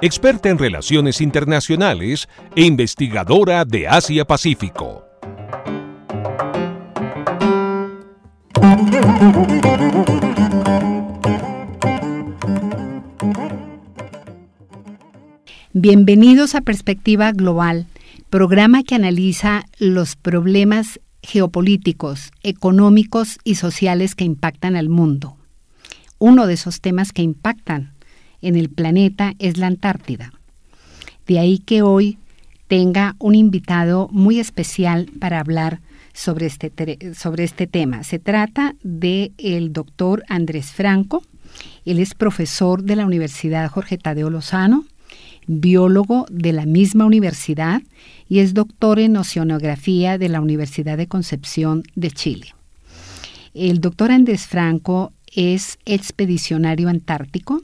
experta en relaciones internacionales e investigadora de Asia-Pacífico. Bienvenidos a Perspectiva Global, programa que analiza los problemas geopolíticos, económicos y sociales que impactan al mundo. Uno de esos temas que impactan en el planeta es la Antártida. De ahí que hoy tenga un invitado muy especial para hablar sobre este, sobre este tema. Se trata del el doctor Andrés Franco. Él es profesor de la Universidad Jorge Tadeo Lozano, biólogo de la misma universidad y es doctor en oceanografía de la Universidad de Concepción de Chile. El doctor Andrés Franco es expedicionario antártico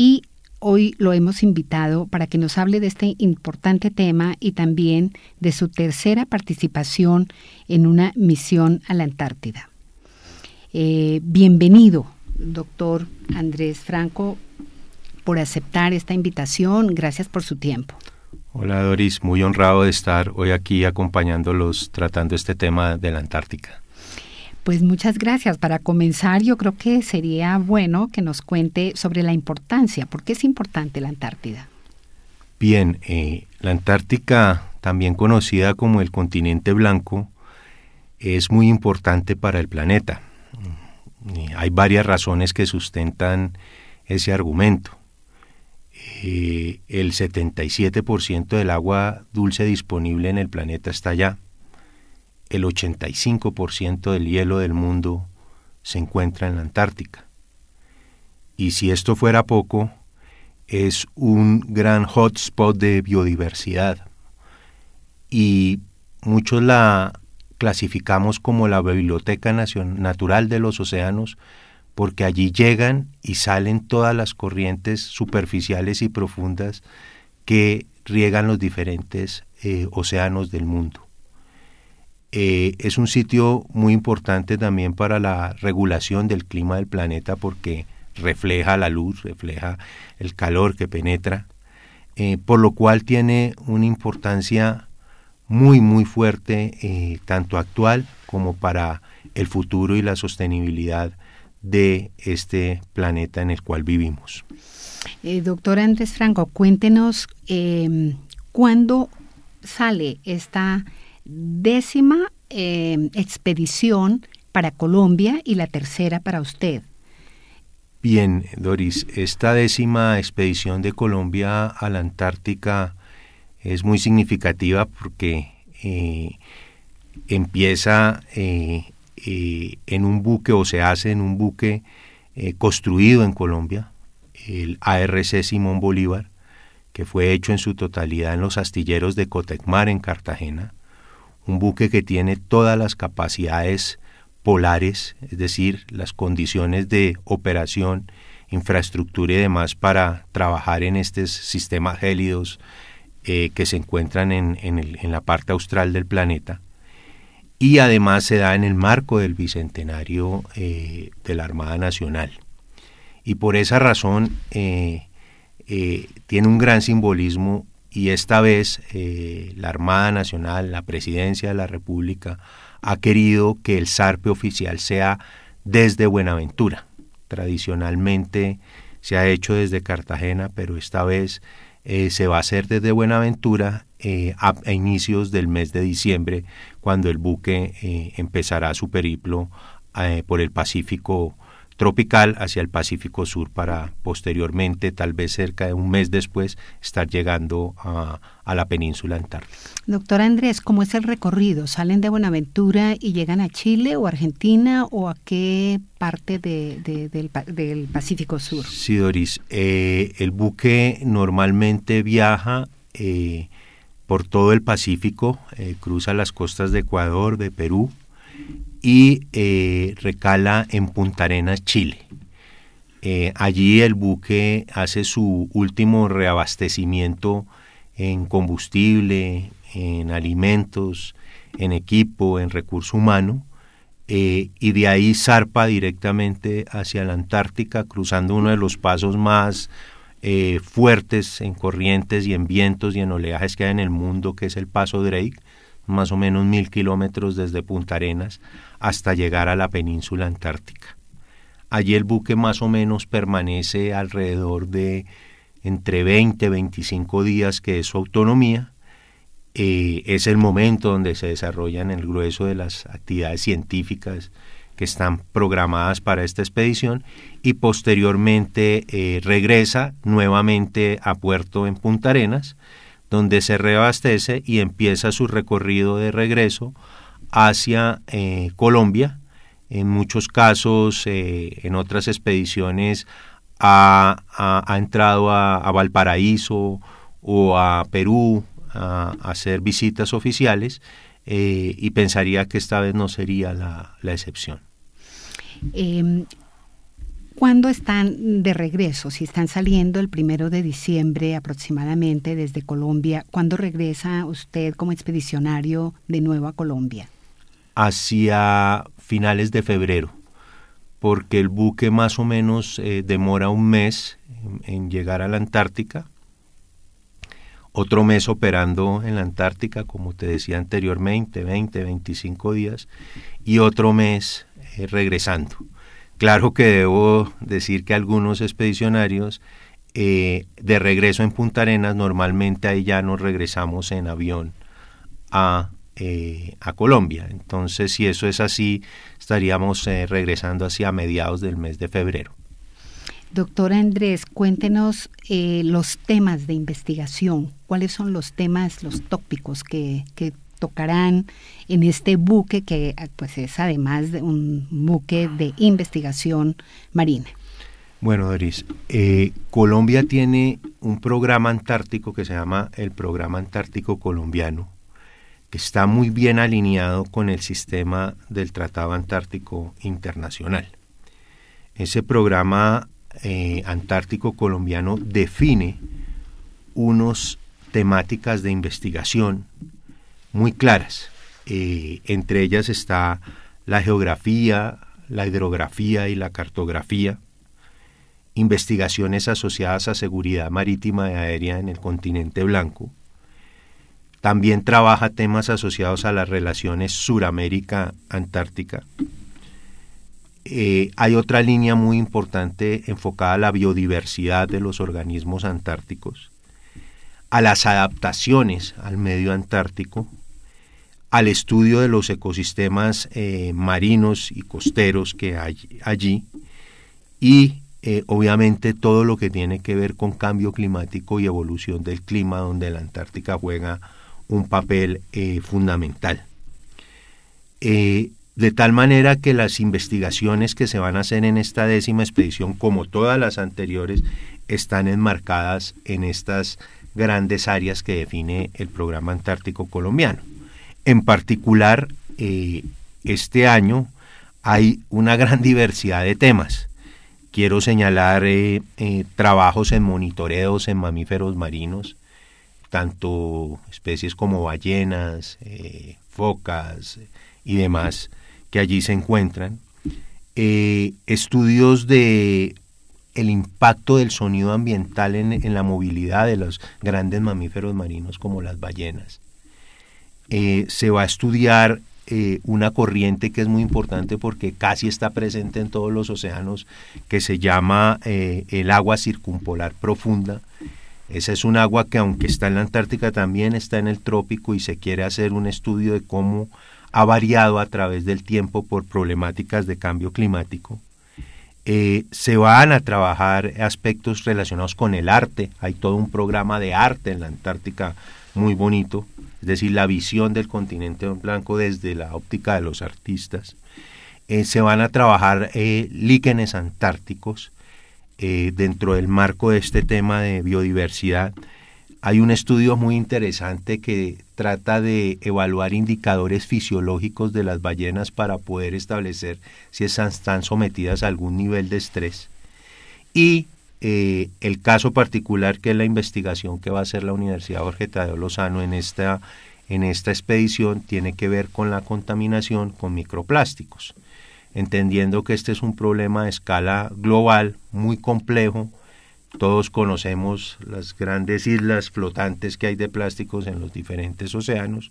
y hoy lo hemos invitado para que nos hable de este importante tema y también de su tercera participación en una misión a la Antártida. Eh, bienvenido, doctor Andrés Franco, por aceptar esta invitación. Gracias por su tiempo. Hola Doris, muy honrado de estar hoy aquí acompañándolos tratando este tema de la Antártica. Pues muchas gracias. Para comenzar, yo creo que sería bueno que nos cuente sobre la importancia. ¿Por qué es importante la Antártida? Bien, eh, la Antártica, también conocida como el continente blanco, es muy importante para el planeta. hay varias razones que sustentan ese argumento. Eh, el 77% del agua dulce disponible en el planeta está allá el 85% del hielo del mundo se encuentra en la Antártica. Y si esto fuera poco, es un gran hotspot de biodiversidad. Y muchos la clasificamos como la biblioteca natural de los océanos porque allí llegan y salen todas las corrientes superficiales y profundas que riegan los diferentes eh, océanos del mundo. Eh, es un sitio muy importante también para la regulación del clima del planeta porque refleja la luz, refleja el calor que penetra, eh, por lo cual tiene una importancia muy, muy fuerte, eh, tanto actual como para el futuro y la sostenibilidad de este planeta en el cual vivimos. doctor Andrés Franco, cuéntenos cuándo sale esta décima eh, expedición para Colombia y la tercera para usted. Bien, Doris, esta décima expedición de Colombia a la Antártica es muy significativa porque eh, empieza eh, en un buque o se hace en un buque construido en Colombia, el ARC Simón Bolívar, que fue hecho en su totalidad en los astilleros de Cotecmar en Cartagena un buque que tiene todas las capacidades polares, es decir, las condiciones de operación, infraestructura y demás para trabajar en estos sistemas gélidos eh, que se encuentran en, la parte austral del planeta. Y además se da en el marco del bicentenario eh, de la Armada Nacional. Y por esa razón eh, tiene un gran simbolismo y esta vez eh, la Armada Nacional, la Presidencia de la República, ha querido que el zarpe oficial sea desde Buenaventura. Tradicionalmente se ha hecho desde Cartagena, pero esta vez eh, se va a hacer desde Buenaventura eh, a, inicios del mes de diciembre, cuando el buque empezará su periplo por el Pacífico tropical hacia el Pacífico Sur para posteriormente, tal vez cerca de un mes después, estar llegando a, la península antártica. Doctor Andrés, ¿cómo es el recorrido? ¿Salen de Buenaventura y llegan a Chile o Argentina o a qué parte del, Pacífico Sur? Sí, Doris. Eh, el buque normalmente viaja por todo el Pacífico, cruza las costas de Ecuador, de Perú y recala en Punta Arenas, Chile. allí el buque hace su último reabastecimiento en combustible, en alimentos, en equipo, en recurso humano, eh, y de ahí zarpa directamente hacia la Antártica, cruzando uno de los pasos más eh, fuertes en corrientes y en vientos y en oleajes que hay en el mundo, que es el Paso Drake, más o menos mil kilómetros desde Punta Arenas hasta llegar a la península antártica. Allí el buque más o menos permanece alrededor de entre 20 y 25 días, que es su autonomía, eh, es el momento donde se desarrollan el grueso de las actividades científicas que están programadas para esta expedición y posteriormente eh, regresa nuevamente a puerto en Punta Arenas, donde se reabastece y empieza su recorrido de regreso hacia eh, Colombia. En muchos casos, en otras expediciones, ha, entrado a Valparaíso o a Perú a, hacer visitas oficiales eh, y pensaría que esta vez no sería la, excepción. Eh, ¿Cuándo están de regreso? Si están saliendo el primero de diciembre aproximadamente desde Colombia, ¿cuándo regresa usted como expedicionario de nuevo a Colombia? Hacia finales de febrero, porque el buque más o menos eh, demora un mes en llegar a la Antártica otro mes operando en la Antártica, como te decía anteriormente, 20, 25 días, y otro mes eh, regresando. Claro que debo decir que algunos expedicionarios eh, de regreso en Punta Arenas, normalmente ahí ya nos regresamos en avión a, eh, a Colombia. Entonces, si eso es así, estaríamos regresando hacia mediados del mes de febrero. Doctora Andrés, cuéntenos eh, los temas de investigación. ¿Cuáles son los temas, los tópicos que, tocarán en este buque que pues es además de un buque de investigación marina? Bueno, Doris, eh, Colombia tiene un programa antártico que se llama el Programa Antártico Colombiano, que está muy bien alineado con el sistema del Tratado Antártico Internacional. Ese programa eh, antártico colombiano define unas temáticas de investigación muy claras. Eh, entre ellas está la geografía, la hidrografía y la cartografía, investigaciones asociadas a seguridad marítima y aérea en el continente blanco. También trabaja temas asociados a las relaciones Suramérica-Antártica eh, hay otra línea muy importante enfocada a la biodiversidad de los organismos antárticos, a las adaptaciones al medio antártico, al estudio de los ecosistemas eh, marinos y costeros que hay allí y eh, obviamente todo lo que tiene que ver con cambio climático y evolución del clima donde la Antártica juega un papel fundamental de tal manera que las investigaciones que se van a hacer en esta décima expedición, como todas las anteriores, están enmarcadas en estas grandes áreas que define el programa antártico colombiano. En particular, eh, este año hay una gran diversidad de temas. Quiero señalar eh, eh, trabajos en monitoreos en mamíferos marinos, tanto especies como ballenas, focas y demás que allí se encuentran, estudios de el impacto del sonido ambiental en, la movilidad de los grandes mamíferos marinos como las ballenas. Eh, se va a estudiar eh, una corriente que es muy importante porque casi está presente en todos los océanos, que se llama el agua circumpolar profunda. Esa es un agua que aunque está en la Antártica también está en el trópico y se quiere hacer un estudio de cómo ha variado a través del tiempo por problemáticas de cambio climático. Eh, se van a trabajar aspectos relacionados con el arte. Hay todo un programa de arte en la Antártica muy bonito, es decir, la visión del continente blanco desde la óptica de los artistas. Eh, se van a trabajar eh, líquenes antárticos dentro del marco de este tema de biodiversidad hay un estudio muy interesante que trata de evaluar indicadores fisiológicos de las ballenas para poder establecer si están sometidas a algún nivel de estrés. Y eh, el caso particular que es la investigación que va a hacer la Universidad Jorge Tadeo Lozano en esta, en esta expedición tiene que ver con la contaminación con microplásticos, entendiendo que este es un problema de escala global muy complejo. Todos conocemos las grandes islas flotantes que hay de plásticos en los diferentes océanos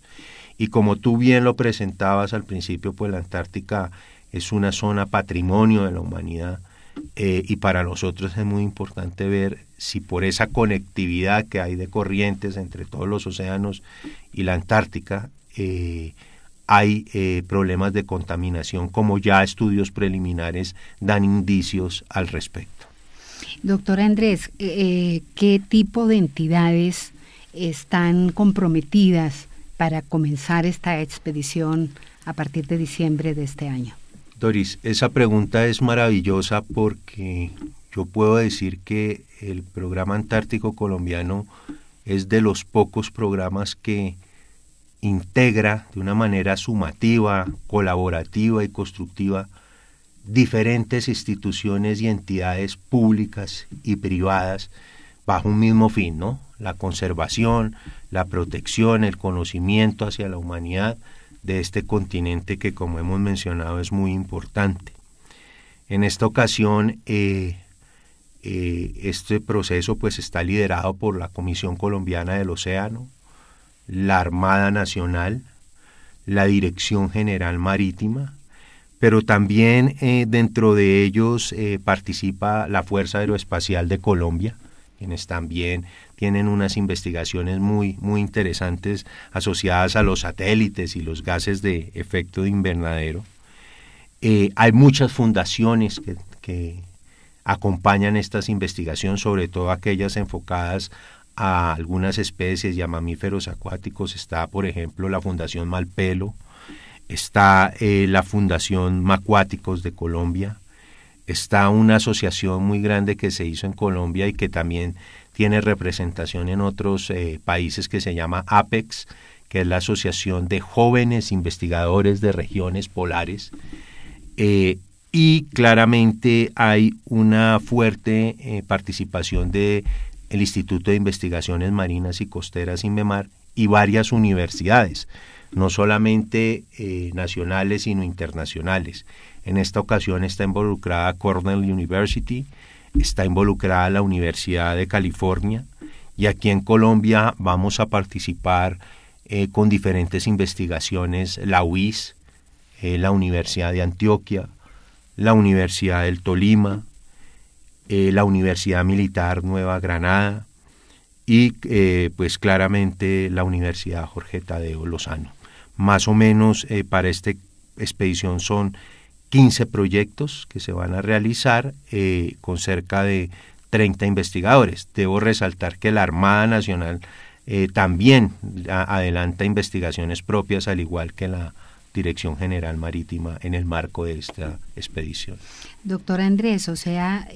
y como tú bien lo presentabas al principio, pues la Antártica es una zona patrimonio de la humanidad eh, y para nosotros es muy importante ver si por esa conectividad que hay de corrientes entre todos los océanos y la Antártica eh, hay eh, problemas de contaminación como ya estudios preliminares dan indicios al respecto. Doctor Andrés, eh, ¿qué tipo de entidades están comprometidas para comenzar esta expedición a partir de diciembre de este año? Doris, esa pregunta es maravillosa porque yo puedo decir que el programa antártico colombiano es de los pocos programas que integra de una manera sumativa, colaborativa y constructiva diferentes instituciones y entidades públicas y privadas bajo un mismo fin, ¿no? La conservación, la protección, el conocimiento hacia la humanidad de este continente que, como hemos mencionado, es muy importante. En esta ocasión, eh, eh, este proceso pues está liderado por la Comisión Colombiana del Océano, la Armada Nacional, la Dirección General Marítima, pero también eh, dentro de ellos participa la Fuerza Aeroespacial de Colombia, quienes también tienen unas investigaciones muy, muy interesantes asociadas a los satélites y los gases de efecto de invernadero. Eh, hay muchas fundaciones que, que acompañan estas investigaciones, sobre todo aquellas enfocadas a algunas especies y a mamíferos acuáticos. Está, por ejemplo, la Fundación Malpelo, está eh, la Fundación Macuáticos de Colombia, está una asociación muy grande que se hizo en Colombia y que también tiene representación en otros eh, países que se llama APEX, que es la Asociación de Jóvenes Investigadores de Regiones Polares. Eh, y claramente hay una fuerte participación del el Instituto de Investigaciones Marinas y Costeras INVEMAR y varias universidades no solamente eh, nacionales, sino internacionales. En esta ocasión está involucrada Cornell University, está involucrada la Universidad de California y aquí en Colombia vamos a participar eh, con diferentes investigaciones, la UIS, eh, la Universidad de Antioquia, la Universidad del Tolima, la Universidad Militar Nueva Granada y pues claramente la Universidad Jorge Tadeo Lozano. Más o menos eh, para esta expedición son 15 proyectos que se van a realizar eh, con cerca de 30 investigadores. Debo resaltar que la Armada Nacional eh, también adelanta investigaciones propias, al igual que la Dirección General Marítima en el marco de esta expedición. Doctor Andrés, o sea,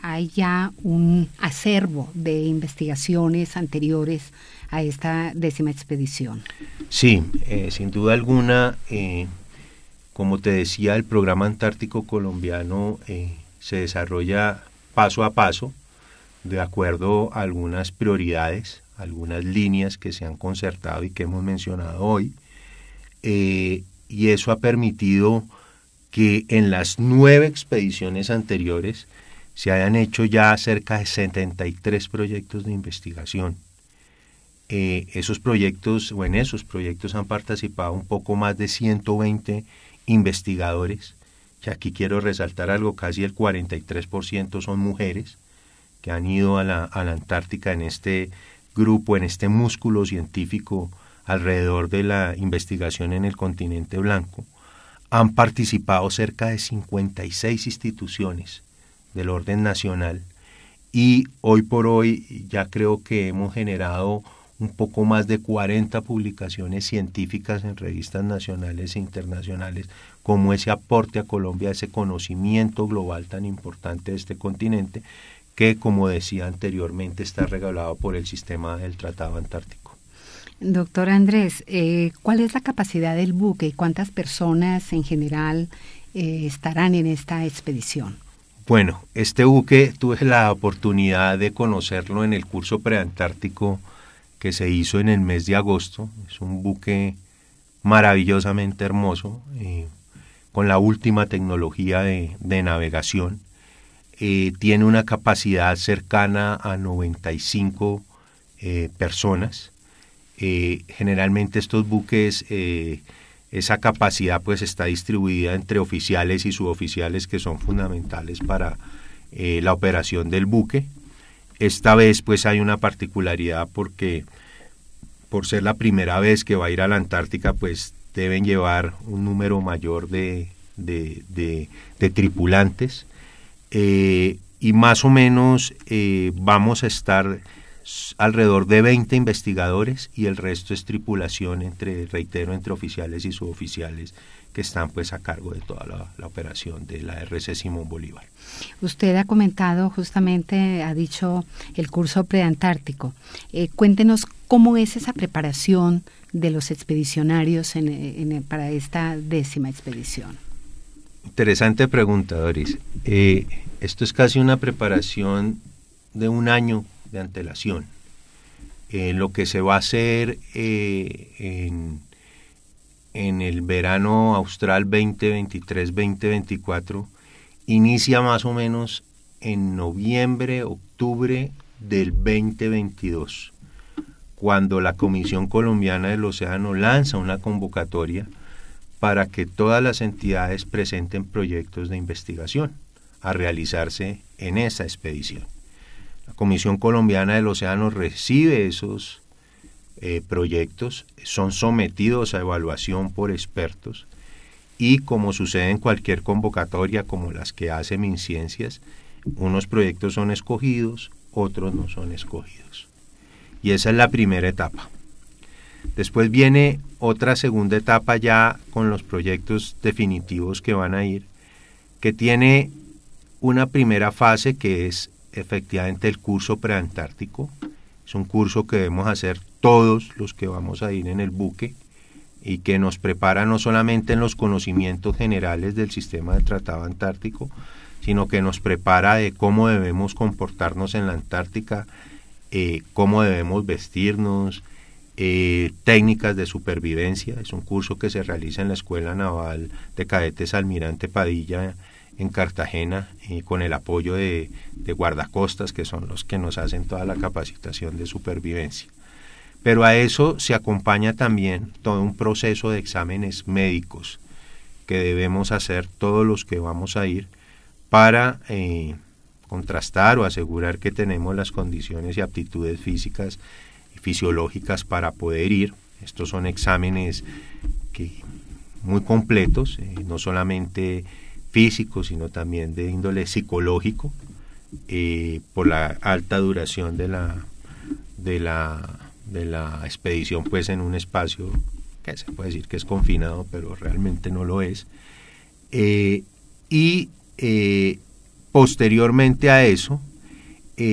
hay ya un acervo de investigaciones anteriores a esta décima expedición. Sí, eh, sin duda alguna, eh, como te decía, el programa antártico colombiano eh, se desarrolla paso a paso, de acuerdo a algunas prioridades, algunas líneas que se han concertado y que hemos mencionado hoy, y eso ha permitido que en las nueve expediciones anteriores se hayan hecho ya cerca de 73 proyectos de investigación. Eh, esos proyectos, o en esos proyectos han participado un poco más de 120 investigadores, que aquí quiero resaltar algo, casi el 43% son mujeres que han ido a la, a la Antártica en este grupo, en este músculo científico alrededor de la investigación en el continente blanco. Han participado cerca de 56 instituciones del orden nacional y hoy por hoy ya creo que hemos generado un poco más de 40 publicaciones científicas en revistas nacionales e internacionales, como ese aporte a Colombia, ese conocimiento global tan importante de este continente, que, como decía anteriormente, está regalado por el sistema del Tratado Antártico. Doctor Andrés, eh, ¿cuál es la capacidad del buque y cuántas personas en general eh, estarán en esta expedición? Bueno, este buque tuve la oportunidad de conocerlo en el curso preantártico que se hizo en el mes de agosto. Es un buque maravillosamente hermoso, eh, con la última tecnología de, navegación. Eh, tiene una capacidad cercana a 95 eh, personas. generalmente estos buques esa capacidad pues está distribuida entre oficiales y suboficiales que son fundamentales para la operación del buque. Esta vez pues hay una particularidad porque por ser la primera vez que va a ir a la Antártica pues deben llevar un número mayor de, de, tripulantes. Eh, y más o menos eh, vamos a estar alrededor de 20 investigadores y el resto es tripulación entre, reitero, entre oficiales y suboficiales que están pues a cargo de toda la, operación de la RC Simón Bolívar. Usted ha comentado justamente, ha dicho el curso preantártico. Eh, cuéntenos cómo es esa preparación de los expedicionarios para esta décima expedición. Interesante pregunta, Doris. Eh, esto es casi una preparación de un año de antelación. Eh, lo que se va a hacer en, en, el verano austral 2023-2024 inicia más o menos en noviembre, octubre del 2022, cuando la Comisión Colombiana del Océano lanza una convocatoria para que todas las entidades presenten proyectos de investigación a realizarse en esa expedición. La Comisión Colombiana del Océano recibe esos eh, proyectos, son sometidos a evaluación por expertos y como sucede en cualquier convocatoria como las que hace MinCiencias, unos proyectos son escogidos, otros no son escogidos. Y esa es la primera etapa. Después viene otra segunda etapa ya con los proyectos definitivos que van a ir, que tiene una primera fase que es efectivamente el curso preantártico. Es un curso que debemos hacer todos los que vamos a ir en el buque y que nos prepara no solamente en los conocimientos generales del sistema de tratado antártico, sino que nos prepara de cómo debemos comportarnos en la Antártica, eh, cómo debemos vestirnos, eh, técnicas de supervivencia. Es un curso que se realiza en la Escuela Naval de Cadetes Almirante Padilla en Cartagena con el apoyo de, guardacostas, que son los que nos hacen toda la capacitación de supervivencia. Pero a eso se acompaña también todo un proceso de exámenes médicos que debemos hacer todos los que vamos a ir para eh, contrastar o asegurar que tenemos las condiciones y aptitudes físicas y fisiológicas para poder ir. Estos son exámenes que, muy completos, eh, no solamente físico, sino también de índole psicológico, eh, por la alta duración de la, de la, de la expedición, pues en un espacio que se puede decir que es confinado, pero realmente no lo es. Eh, y eh, posteriormente a eso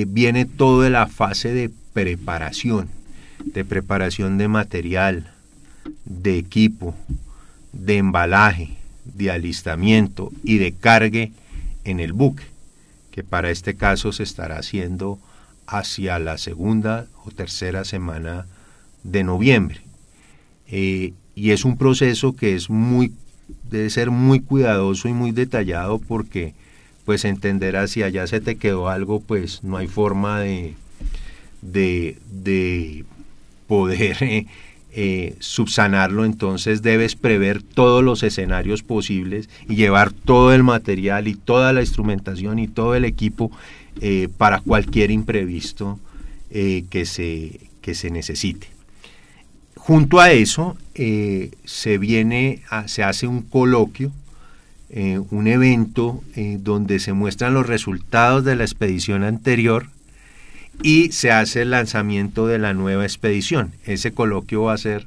viene toda la fase de preparación, de preparación de material, de equipo, de embalaje, de alistamiento y de cargue en el buque, que para este caso se estará haciendo hacia la segunda o tercera semana de noviembre. Eh, y es un proceso que es muy, debe ser muy cuidadoso y muy detallado porque pues entenderás si allá se te quedó algo, pues no hay forma de, de, de poder eh, eh, subsanarlo, entonces debes prever todos los escenarios posibles y llevar todo el material y toda la instrumentación y todo el equipo eh, para cualquier imprevisto eh, que, se, que se necesite. Junto a eso se viene, se hace un coloquio, un evento donde se muestran los resultados de la expedición anterior y se hace el lanzamiento de la nueva expedición. Ese coloquio va a ser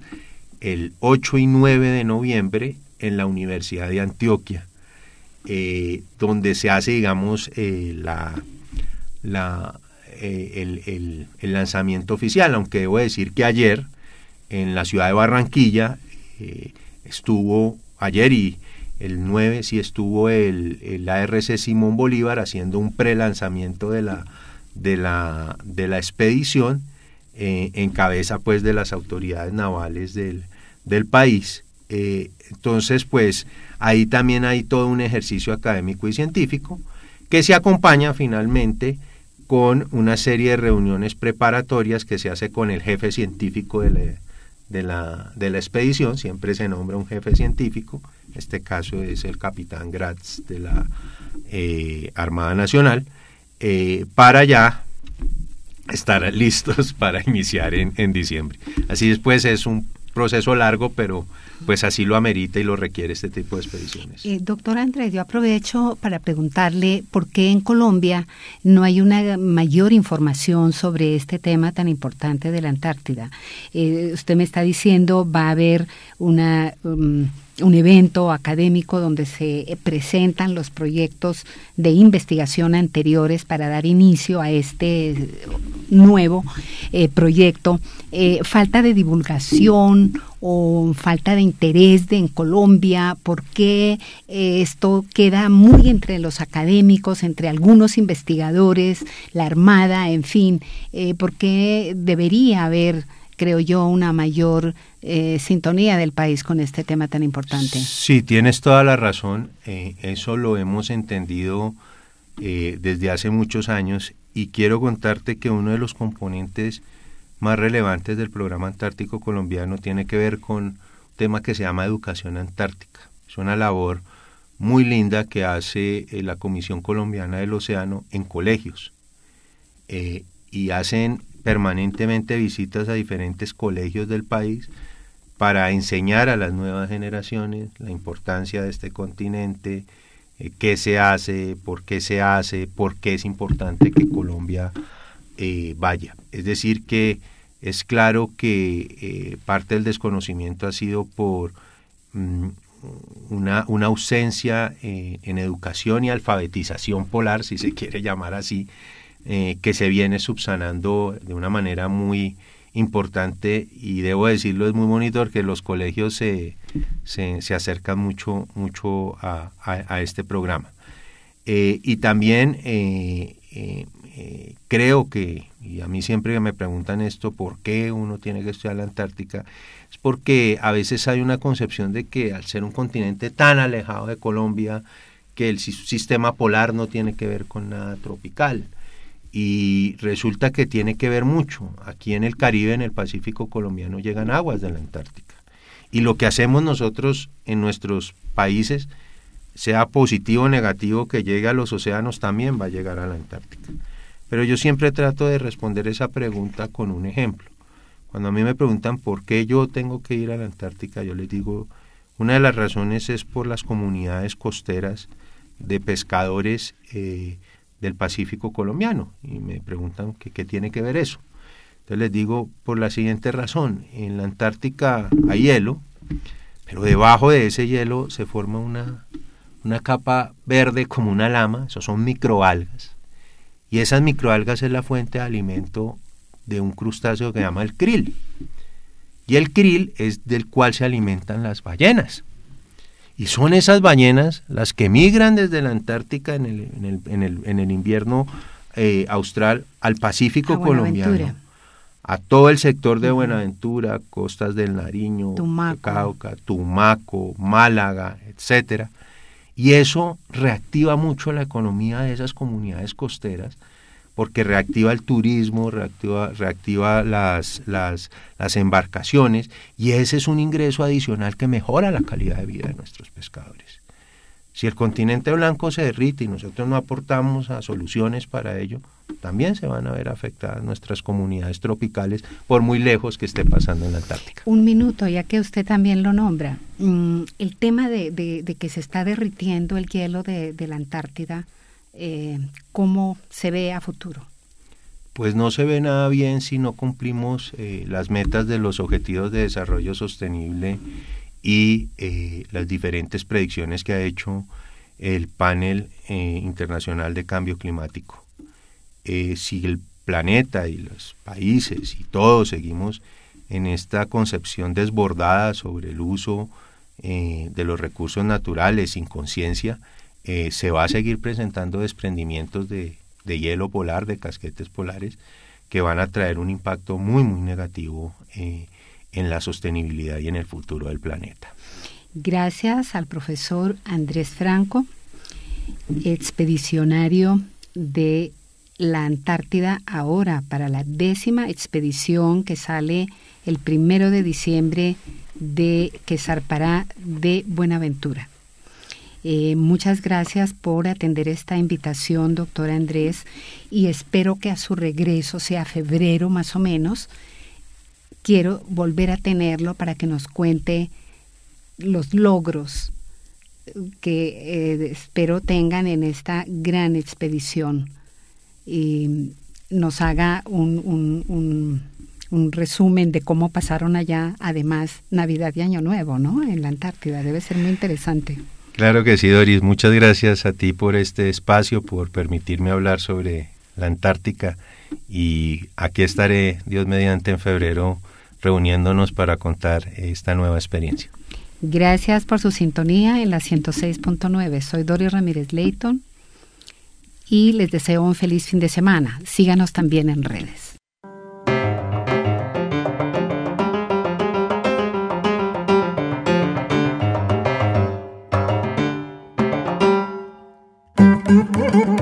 el 8 y 9 de noviembre en la Universidad de Antioquia, eh, donde se hace, digamos, eh, la, la, el, lanzamiento oficial, aunque debo decir que ayer en la ciudad de Barranquilla estuvo, ayer y el 9 sí estuvo el, el ARC Simón Bolívar haciendo un prelanzamiento de la, de la, de la expedición eh, en cabeza pues de las autoridades navales del, del país. Eh, entonces pues ahí también hay todo un ejercicio académico y científico que se acompaña finalmente con una serie de reuniones preparatorias que se hace con el jefe científico de la, de la, de la expedición, siempre se nombra un jefe científico, en este caso es el capitán Gratz de la eh, Armada Nacional, eh, para ya estar listos para iniciar en, en diciembre. Así después es un proceso largo, pero pues así lo amerita y lo requiere este tipo de expediciones. Eh, doctor Andrés, yo aprovecho para preguntarle por qué en Colombia no hay una mayor información sobre este tema tan importante de la Antártida. Eh, usted me está diciendo va a haber una... Um, un evento académico donde se presentan los proyectos de investigación anteriores para dar inicio a este nuevo eh, proyecto. Eh, falta de divulgación o falta de interés de, en Colombia, por qué eh, esto queda muy entre los académicos, entre algunos investigadores, la Armada, en fin, por qué debería haber creo yo, una mayor eh, sintonía del país con este tema tan importante. Sí, tienes toda la razón. Eh, eso lo hemos entendido eh, desde hace muchos años y quiero contarte que uno de los componentes más relevantes del programa antártico colombiano tiene que ver con un tema que se llama educación antártica. Es una labor muy linda que hace la Comisión Colombiana del Océano en colegios y hacen permanentemente visitas a diferentes colegios del país para enseñar a las nuevas generaciones la importancia de este continente, eh, qué se hace, por qué se hace, por qué es importante que Colombia eh, vaya. Es decir, que es claro que eh, parte del desconocimiento ha sido por mm, una, una, ausencia en educación y alfabetización polar, si se quiere llamar así, eh, que se viene subsanando de una manera muy importante y debo decirlo es muy bonito que los colegios se, se, acercan mucho, mucho a, este programa. Eh, y también eh, creo que, y a mí siempre me preguntan esto, ¿por qué uno tiene que estudiar la Antártica? Es porque a veces hay una concepción de que al ser un continente tan alejado de Colombia, que el sistema polar no tiene que ver con nada tropical y resulta que tiene que ver mucho. Aquí en el Caribe, en el Pacífico colombiano, llegan aguas de la Antártica. Y lo que hacemos nosotros en nuestros países, sea positivo o negativo que llegue a los océanos, también va a llegar a la Antártica. Pero yo siempre trato de responder esa pregunta con un ejemplo. Cuando a mí me preguntan por qué yo tengo que ir a la Antártica, yo les digo, una de las razones es por las comunidades costeras de pescadores eh, del Pacífico colombiano. Y me preguntan qué tiene que ver eso. Entonces les digo por la siguiente razón. En la Antártica hay hielo, pero debajo de ese hielo se forma una, una capa verde como una lama, eso son microalgas. Y esas microalgas es la fuente de alimento de un crustáceo que se llama el krill. Y el krill es del cual se alimentan las ballenas. Y son esas ballenas las que migran desde la Antártica en el, en el, en el, en el invierno eh, austral al Pacífico colombiano, a todo el sector de Buenaventura, costas del Nariño, Tumaco. Cauca, Tumaco, Málaga, etcétera. Y eso reactiva mucho la economía de esas comunidades costeras porque reactiva el turismo, reactiva, reactiva las, las, embarcaciones y ese es un ingreso adicional que mejora la calidad de vida de nuestros pescadores. Si el continente blanco se derrite y nosotros no aportamos a soluciones para ello, también se van a ver afectadas nuestras comunidades tropicales por muy lejos que esté pasando en la Antártica. Un minuto, ya que usted también lo nombra. Mm, el tema de, de, que se está derritiendo el hielo de, de la Antártida, eh, cómo se ve a futuro? Pues no se ve nada bien si no cumplimos eh, las metas de los objetivos de desarrollo sostenible y eh, las diferentes predicciones que ha hecho el panel internacional de cambio climático. si el planeta y los países y todos seguimos en esta concepción desbordada sobre el uso de los recursos naturales sin conciencia, eh, se va a seguir presentando desprendimientos de, de, hielo polar, de casquetes polares, que van a traer un impacto muy, muy negativo en la sostenibilidad y en el futuro del planeta. Gracias al profesor Andrés Franco, expedicionario de la Antártida ahora para la décima expedición que sale el primero de diciembre de que zarpará de Buenaventura. Eh, muchas gracias por atender esta invitación, doctor Andrés, y espero que a su regreso, sea febrero más o menos, quiero volver a tenerlo para que nos cuente los logros que eh, espero tengan en esta gran expedición y nos haga un, un, resumen de cómo pasaron allá, además Navidad y Año Nuevo, ¿no? En la Antártida. Debe ser muy interesante. Claro que sí, Doris. Muchas gracias a ti por este espacio, por permitirme hablar sobre la Antártica. Y aquí estaré, Dios mediante, en febrero reuniéndonos para contar esta nueva experiencia. Gracias por su sintonía en la 106.9. Soy Doris Ramírez Leighton y les deseo un feliz fin de semana. Síganos también en redes.